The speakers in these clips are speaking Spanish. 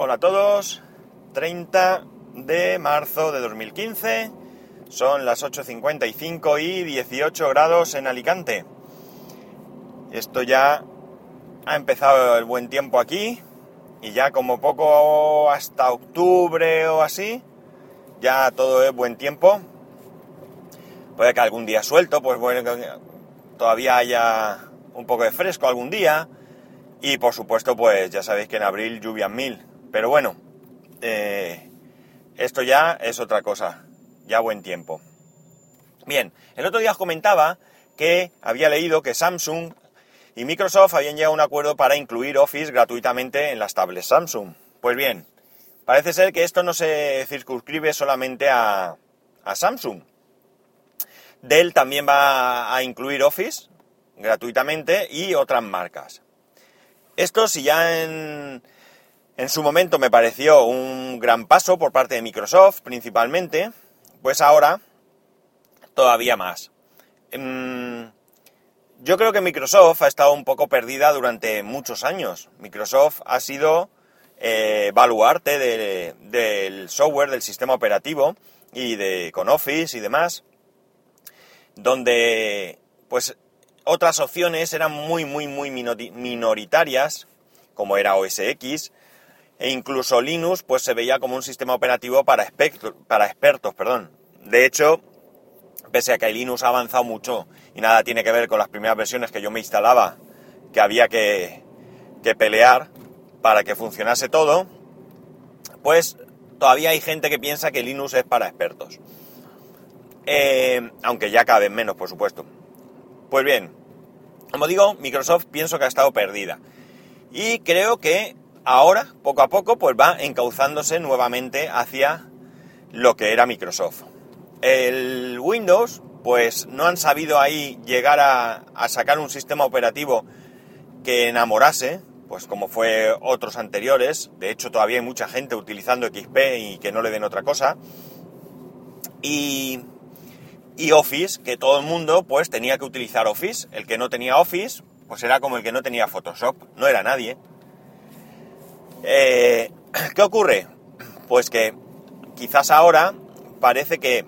Hola a todos, 30 de marzo de 2015, son las 8.55 y 18 grados en Alicante. Esto ya ha empezado el buen tiempo aquí y ya como poco hasta octubre o así, ya todo es buen tiempo. Puede que algún día suelto, pues bueno, todavía haya un poco de fresco algún día. Y por supuesto, pues ya sabéis que en abril lluvian mil. Pero bueno, eh, esto ya es otra cosa, ya buen tiempo. Bien, el otro día os comentaba que había leído que Samsung y Microsoft habían llegado a un acuerdo para incluir Office gratuitamente en las tablets Samsung. Pues bien, parece ser que esto no se circunscribe solamente a, a Samsung. Dell también va a incluir Office gratuitamente y otras marcas. Esto si ya en, en su momento me pareció un gran paso por parte de Microsoft principalmente, pues ahora todavía más. Em, yo creo que Microsoft ha estado un poco perdida durante muchos años. Microsoft ha sido eh, baluarte del software, del sistema operativo y de con Office y demás, donde pues otras opciones eran muy muy muy minoritarias, como era OS X, e incluso Linux pues se veía como un sistema operativo para, para expertos. Perdón. De hecho, pese a que Linux ha avanzado mucho y nada tiene que ver con las primeras versiones que yo me instalaba, que había que, que pelear para que funcionase todo, pues todavía hay gente que piensa que Linux es para expertos. Eh, aunque ya caben menos, por supuesto. Pues bien, como digo, Microsoft pienso que ha estado perdida. Y creo que ahora, poco a poco, pues va encauzándose nuevamente hacia lo que era Microsoft. El Windows, pues no han sabido ahí llegar a, sacar un sistema operativo que enamorase, pues como fue otros anteriores. De hecho, todavía hay mucha gente utilizando XP y que no le den otra cosa. Y, y Office, que todo el mundo pues tenía que utilizar Office. El que no tenía Office, pues era como el que no tenía Photoshop, no era nadie. Eh, ¿Qué ocurre? Pues que quizás ahora parece que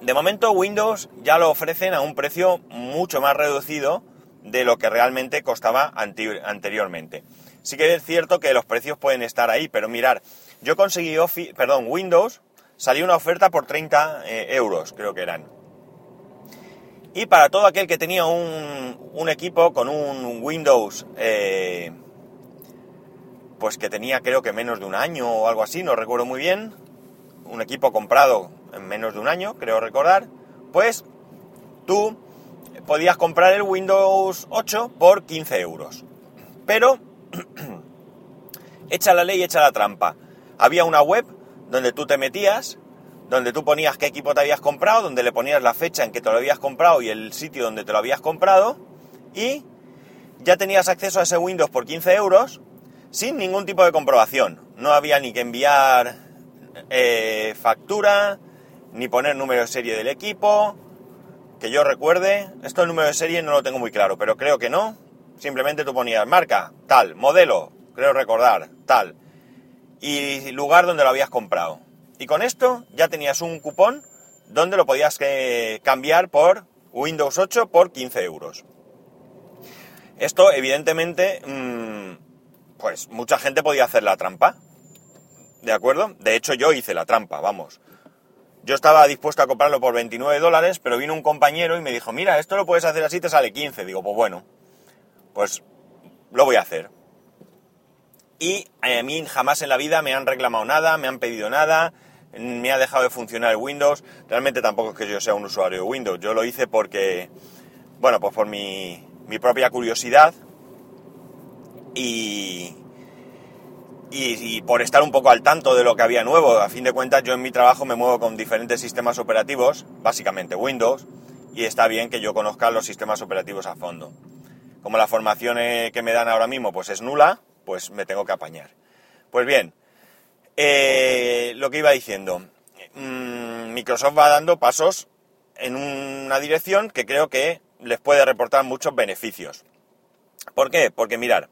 de momento Windows ya lo ofrecen a un precio mucho más reducido de lo que realmente costaba anteriormente. Sí que es cierto que los precios pueden estar ahí, pero mirar, yo conseguí Office, perdón, Windows, salió una oferta por 30 eh, euros, creo que eran. Y para todo aquel que tenía un, equipo con un Windows eh, pues que tenía creo que menos de un año o algo así, no recuerdo muy bien, un equipo comprado en menos de un año, creo recordar, pues tú podías comprar el Windows 8 por 15 euros. Pero, echa la ley, echa la trampa. Había una web donde tú te metías, donde tú ponías qué equipo te habías comprado, donde le ponías la fecha en que te lo habías comprado y el sitio donde te lo habías comprado, y ya tenías acceso a ese Windows por 15 euros sin ningún tipo de comprobación. No había ni que enviar eh, factura, ni poner número de serie del equipo, que yo recuerde. Esto el número de serie no lo tengo muy claro, pero creo que no. Simplemente tú ponías marca, tal, modelo, creo recordar, tal, y lugar donde lo habías comprado. Y con esto ya tenías un cupón donde lo podías eh, cambiar por Windows 8 por 15 euros. Esto evidentemente... Mm, pues mucha gente podía hacer la trampa. ¿De acuerdo? De hecho, yo hice la trampa, vamos. Yo estaba dispuesto a comprarlo por 29 dólares, pero vino un compañero y me dijo, mira, esto lo puedes hacer así, te sale 15. Digo, pues bueno, pues lo voy a hacer. Y a mí jamás en la vida me han reclamado nada, me han pedido nada, me ha dejado de funcionar Windows. Realmente tampoco es que yo sea un usuario de Windows, yo lo hice porque, bueno, pues por mi, mi propia curiosidad, y, y, por estar un poco al tanto de lo que había nuevo. A fin de cuentas, yo en mi trabajo me muevo con diferentes sistemas operativos, básicamente Windows, y está bien que yo conozca los sistemas operativos a fondo. Como la formación eh, que me dan ahora mismo pues es nula, pues me tengo que apañar. Pues bien, eh, lo que iba diciendo, mm, Microsoft va dando pasos en una dirección que creo que les puede reportar muchos beneficios. ¿Por qué? Porque mirar,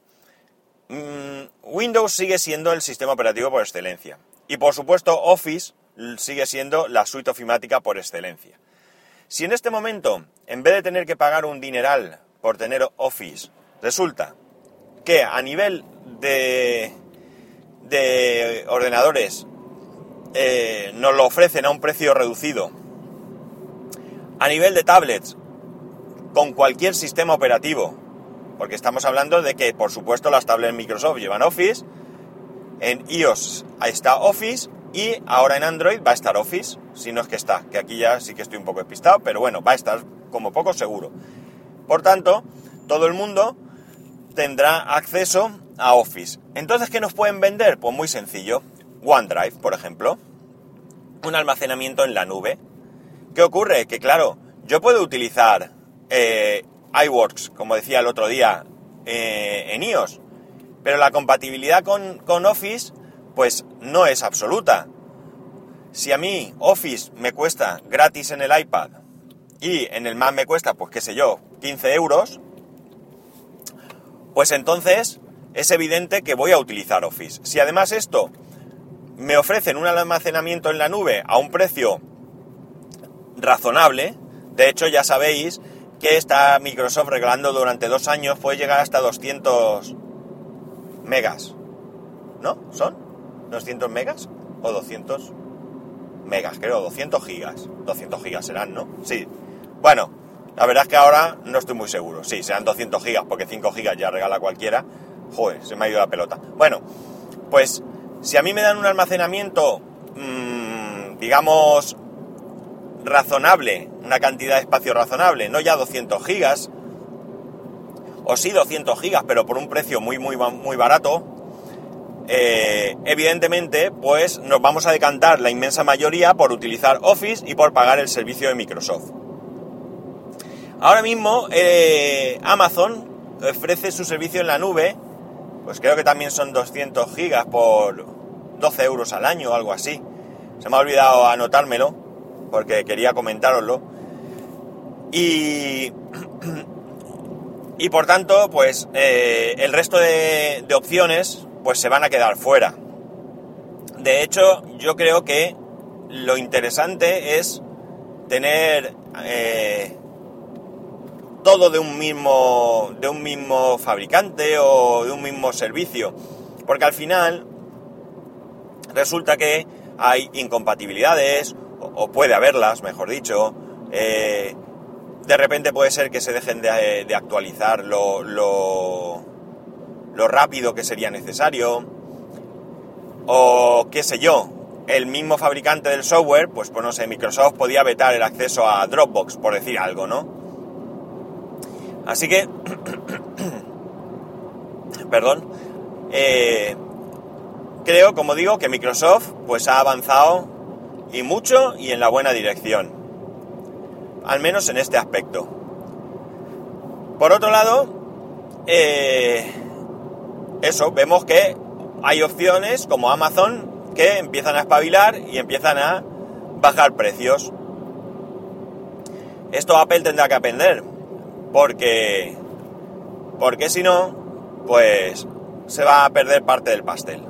mm, Windows sigue siendo el sistema operativo por excelencia. Y por supuesto Office sigue siendo la suite ofimática por excelencia. Si en este momento, en vez de tener que pagar un dineral por tener Office, resulta que a nivel de, de ordenadores eh, nos lo ofrecen a un precio reducido, a nivel de tablets, con cualquier sistema operativo, porque estamos hablando de que, por supuesto, las tablets Microsoft llevan Office, en iOS está Office y ahora en Android va a estar Office, si no es que está, que aquí ya sí que estoy un poco despistado, pero bueno, va a estar como poco seguro. Por tanto, todo el mundo tendrá acceso a Office. Entonces, ¿qué nos pueden vender? Pues muy sencillo. OneDrive, por ejemplo. Un almacenamiento en la nube. ¿Qué ocurre? Que claro, yo puedo utilizar eh, iWorks, como decía el otro día, eh, en iOS, pero la compatibilidad con, con Office, pues no es absoluta. Si a mí Office me cuesta gratis en el iPad y en el Mac me cuesta, pues qué sé yo, 15 euros, pues entonces es evidente que voy a utilizar Office. Si además esto me ofrecen un almacenamiento en la nube a un precio razonable, de hecho ya sabéis que está Microsoft regalando durante dos años, puede llegar hasta 200 megas. ¿No? ¿Son? ¿200 megas? ¿O 200 megas? Creo, 200 gigas. 200 gigas serán, ¿no? Sí. Bueno, la verdad es que ahora no estoy muy seguro. Sí, serán 200 gigas, porque 5 gigas ya regala cualquiera. Joder, se me ha ido la pelota. Bueno, pues si a mí me dan un almacenamiento, mmm, digamos, razonable, una cantidad de espacio razonable, no ya 200 gigas, o sí 200 gigas, pero por un precio muy, muy, muy barato, eh, evidentemente, pues nos vamos a decantar la inmensa mayoría por utilizar Office y por pagar el servicio de Microsoft. Ahora mismo eh, Amazon ofrece su servicio en la nube, pues creo que también son 200 gigas por 12 euros al año o algo así. Se me ha olvidado anotármelo porque quería comentároslo. Y, y por tanto, pues eh, el resto de, opciones pues se van a quedar fuera. De hecho, yo creo que lo interesante es tener eh, todo de un mismo de un mismo fabricante o de un mismo servicio porque al final resulta que hay incompatibilidades o, puede haberlas mejor dicho eh, de repente puede ser que se dejen de, actualizar lo, lo, lo rápido que sería necesario o qué sé yo el mismo fabricante del software, pues, pues no sé, Microsoft podía vetar el acceso a Dropbox, por decir algo, ¿no? Así que, perdón, eh, creo, como digo, que Microsoft pues ha avanzado y mucho y en la buena dirección. Al menos en este aspecto. Por otro lado, eh, eso, vemos que hay opciones como Amazon que empiezan a espabilar y empiezan a bajar precios. Esto Apple tendrá que aprender, porque, porque si no, pues se va a perder parte del pastel.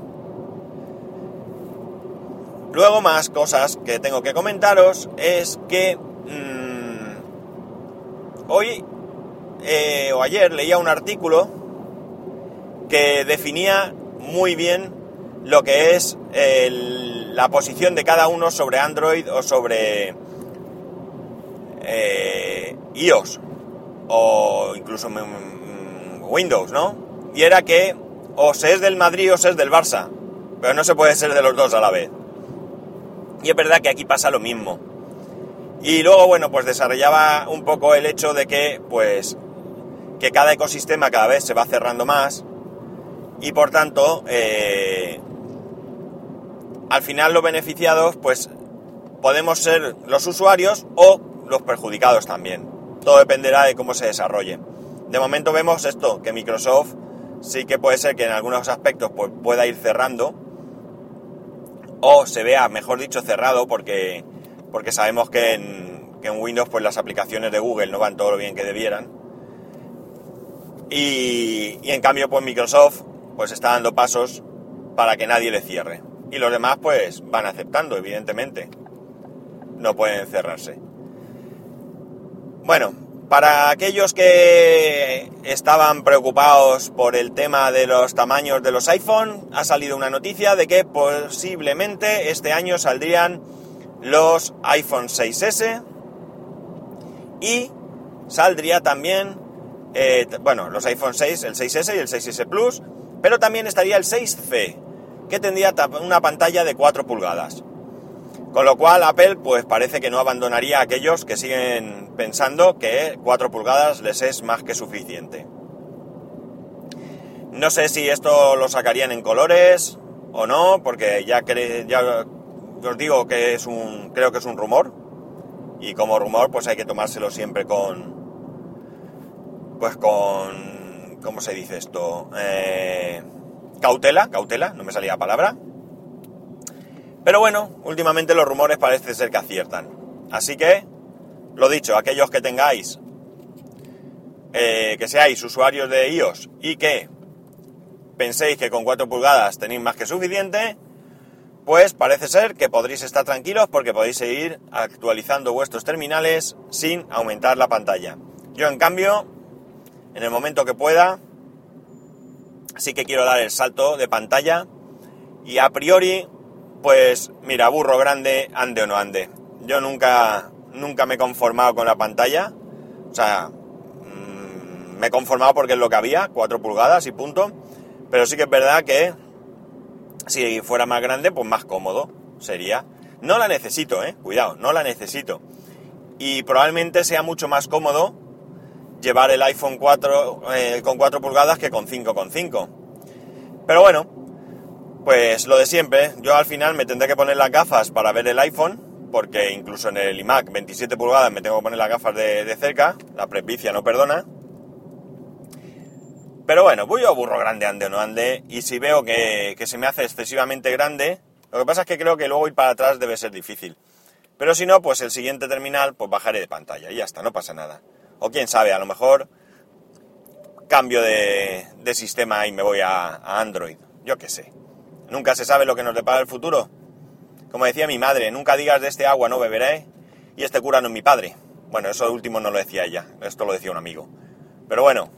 Luego más cosas que tengo que comentaros es que hoy eh, o ayer leía un artículo que definía muy bien lo que es la posición de cada uno sobre Android o sobre eh, iOS o incluso Windows, ¿no? Y era que o se es del Madrid o se es del Barça, pero no se puede ser de los dos a la vez. Y es verdad que aquí pasa lo mismo. Y luego, bueno, pues desarrollaba un poco el hecho de que, pues, que cada ecosistema cada vez se va cerrando más y por tanto, eh, al final los beneficiados, pues, podemos ser los usuarios o los perjudicados también. Todo dependerá de cómo se desarrolle. De momento vemos esto, que Microsoft sí que puede ser que en algunos aspectos pues, pueda ir cerrando o se vea, mejor dicho, cerrado porque, porque sabemos que en, Windows pues las aplicaciones de Google no van todo lo bien que debieran. Y, y en cambio pues Microsoft pues está dando pasos para que nadie le cierre. Y los demás pues van aceptando, evidentemente. No pueden cerrarse. Bueno, para aquellos que estaban preocupados por el tema de los tamaños de los iPhone, ha salido una noticia de que posiblemente este año saldrían los iPhone 6S y saldría también, eh, bueno, los iPhone 6, el 6S y el 6S Plus, pero también estaría el 6C, que tendría una pantalla de 4 pulgadas. Con lo cual Apple pues parece que no abandonaría a aquellos que siguen pensando que 4 pulgadas les es más que suficiente. No sé si esto lo sacarían en colores o no, porque ya, ya os digo que es un, creo que es un rumor. Y como rumor pues hay que tomárselo siempre con, pues con, ¿cómo se dice esto? Eh, cautela, cautela, no me salía la palabra. Pero bueno, últimamente los rumores parece ser que aciertan. Así que, lo dicho, aquellos que tengáis, eh, que seáis usuarios de iOS y que penséis que con 4 pulgadas tenéis más que suficiente, pues parece ser que podréis estar tranquilos porque podéis seguir actualizando vuestros terminales sin aumentar la pantalla. Yo en cambio, en el momento que pueda, sí que quiero dar el salto de pantalla y a priori pues mira, burro grande, ande o no ande. Yo nunca, nunca me he conformado con la pantalla. O sea, mm, me he conformado porque es lo que había, 4 pulgadas y punto. Pero sí que es verdad que si fuera más grande, pues más cómodo sería. No la necesito, eh, cuidado, no la necesito. Y probablemente sea mucho más cómodo llevar el iPhone 4 eh, con 4 pulgadas que con 5,5. Pero bueno, pues lo de siempre, yo al final me tendré que poner las gafas para ver el iPhone, porque incluso en el iMac 27 pulgadas me tengo que poner las gafas de, cerca, la presbicia no perdona. Pero bueno, voy a burro grande ande o no ande, y si veo que, que se me hace excesivamente grande, lo que pasa es que creo que luego ir para atrás debe ser difícil. Pero si no, pues el siguiente terminal, pues bajaré de pantalla y ya está, no pasa nada. O quién sabe, a lo mejor cambio de, sistema y me voy a, a Android, yo qué sé. Nunca se sabe lo que nos depara el futuro. Como decía mi madre, nunca digas de este agua no beberé y este cura no es mi padre. Bueno, eso último no lo decía ella, esto lo decía un amigo. Pero bueno,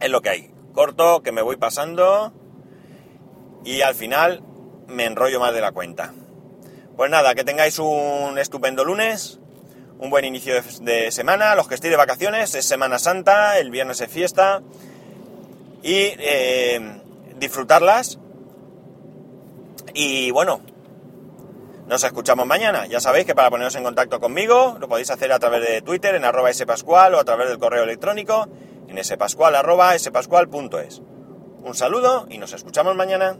es lo que hay. Corto, que me voy pasando y al final me enrollo más de la cuenta. Pues nada, que tengáis un estupendo lunes, un buen inicio de, semana, los que estéis de vacaciones, es Semana Santa, el viernes es fiesta y eh, disfrutarlas y bueno, nos escuchamos mañana. Ya sabéis que para poneros en contacto conmigo lo podéis hacer a través de Twitter en arroba spascual o a través del correo electrónico en spascual.es. Un saludo y nos escuchamos mañana.